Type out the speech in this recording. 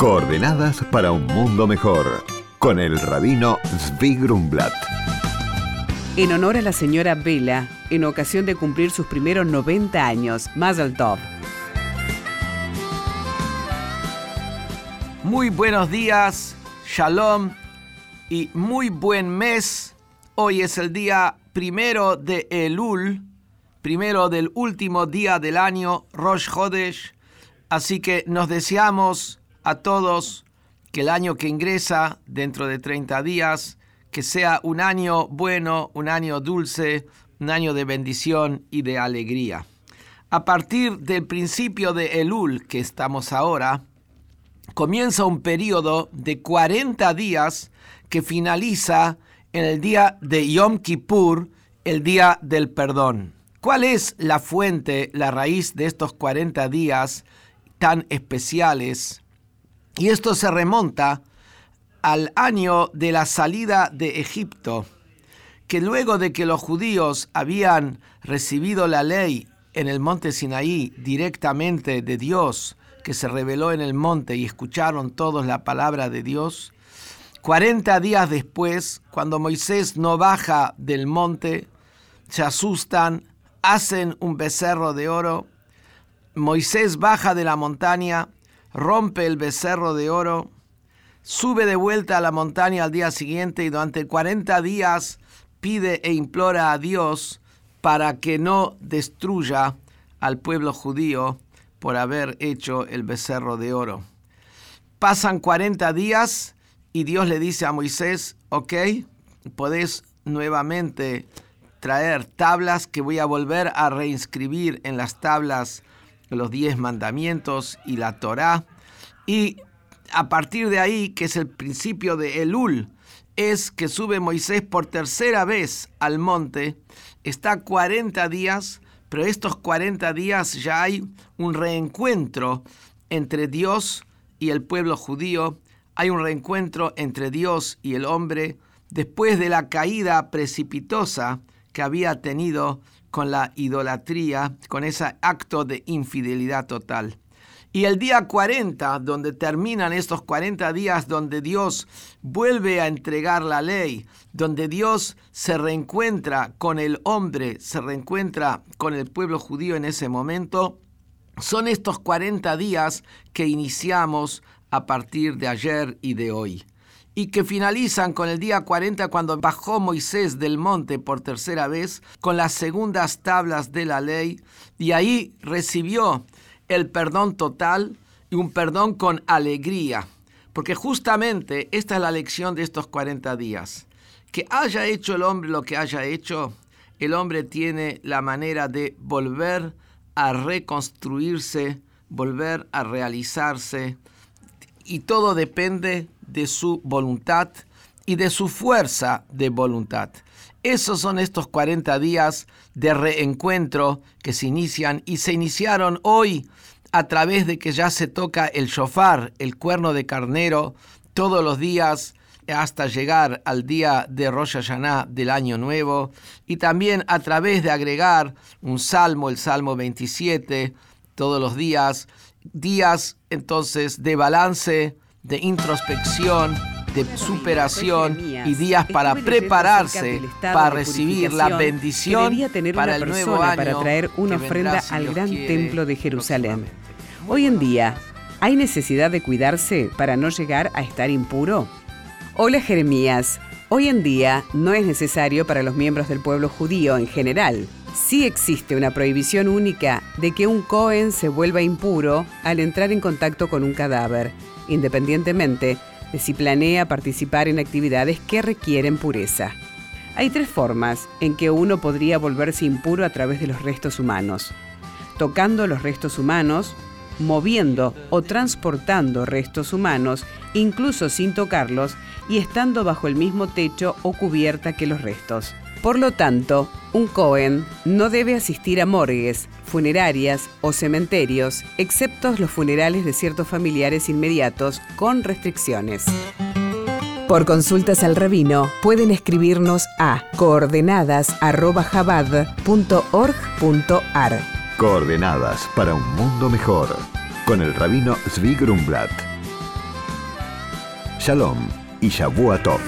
Coordenadas para un mundo mejor, con el rabino Zvi Grumblat. En honor a la señora Vela, en ocasión de cumplir sus primeros 90 años, Mazel Tov. Muy buenos días, Shalom y muy buen mes. Hoy es el día primero de Elul, primero del último día del año, Rosh Hodesh. Así que nos deseamos a todos que el año que ingresa dentro de 30 días, que sea un año bueno, un año dulce, un año de bendición y de alegría. A partir del principio de Elul, que estamos ahora, comienza un periodo de 40 días que finaliza en el día de Yom Kippur, el día del perdón. ¿Cuál es la fuente, la raíz de estos 40 días tan especiales? Y esto se remonta al año de la salida de Egipto, que luego de que los judíos habían recibido la ley en el monte Sinaí directamente de Dios, que se reveló en el monte y escucharon todos la palabra de Dios, 40 días después, cuando Moisés no baja del monte, se asustan, hacen un becerro de oro, Moisés baja de la montaña, rompe el becerro de oro, sube de vuelta a la montaña al día siguiente y durante 40 días pide e implora a Dios para que no destruya al pueblo judío por haber hecho el becerro de oro. Pasan 40 días y Dios le dice a Moisés, ok, podés nuevamente traer tablas que voy a volver a reinscribir en las tablas los diez mandamientos y la Torá. Y a partir de ahí, que es el principio de Elul, es que sube Moisés por tercera vez al monte, está 40 días, pero estos 40 días ya hay un reencuentro entre Dios y el pueblo judío, hay un reencuentro entre Dios y el hombre. Después de la caída precipitosa que había tenido con la idolatría, con ese acto de infidelidad total. Y el día 40, donde terminan estos 40 días donde Dios vuelve a entregar la ley, donde Dios se reencuentra con el hombre, se reencuentra con el pueblo judío en ese momento, son estos 40 días que iniciamos a partir de ayer y de hoy y que finalizan con el día 40 cuando bajó Moisés del monte por tercera vez con las segundas tablas de la ley y ahí recibió el perdón total y un perdón con alegría. Porque justamente esta es la lección de estos 40 días. Que haya hecho el hombre lo que haya hecho, el hombre tiene la manera de volver a reconstruirse, volver a realizarse, y todo depende de su voluntad y de su fuerza de voluntad. Esos son estos 40 días de reencuentro que se inician y se iniciaron hoy a través de que ya se toca el shofar, el cuerno de carnero, todos los días hasta llegar al día de Rosh Hashanah del año nuevo y también a través de agregar un salmo, el Salmo 27, todos los días, días entonces de balance, de introspección, de superación y días para prepararse para recibir la bendición para el nuevo año para traer una ofrenda al gran templo de Jerusalén. Hoy en día, ¿hay necesidad de cuidarse para no llegar a estar impuro? Hola Jeremías, hoy en día no es necesario para los miembros del pueblo judío en general. Sí existe una prohibición única de que un Cohen se vuelva impuro al entrar en contacto con un cadáver independientemente de si planea participar en actividades que requieren pureza. Hay tres formas en que uno podría volverse impuro a través de los restos humanos. Tocando los restos humanos, moviendo o transportando restos humanos, incluso sin tocarlos, y estando bajo el mismo techo o cubierta que los restos. Por lo tanto, un Cohen no debe asistir a morgues, funerarias o cementerios, excepto los funerales de ciertos familiares inmediatos con restricciones. Por consultas al rabino pueden escribirnos a coordenadas@jabad.org.ar. Coordenadas para un mundo mejor con el rabino Zvi Grumblat. Shalom y Shavua Tov.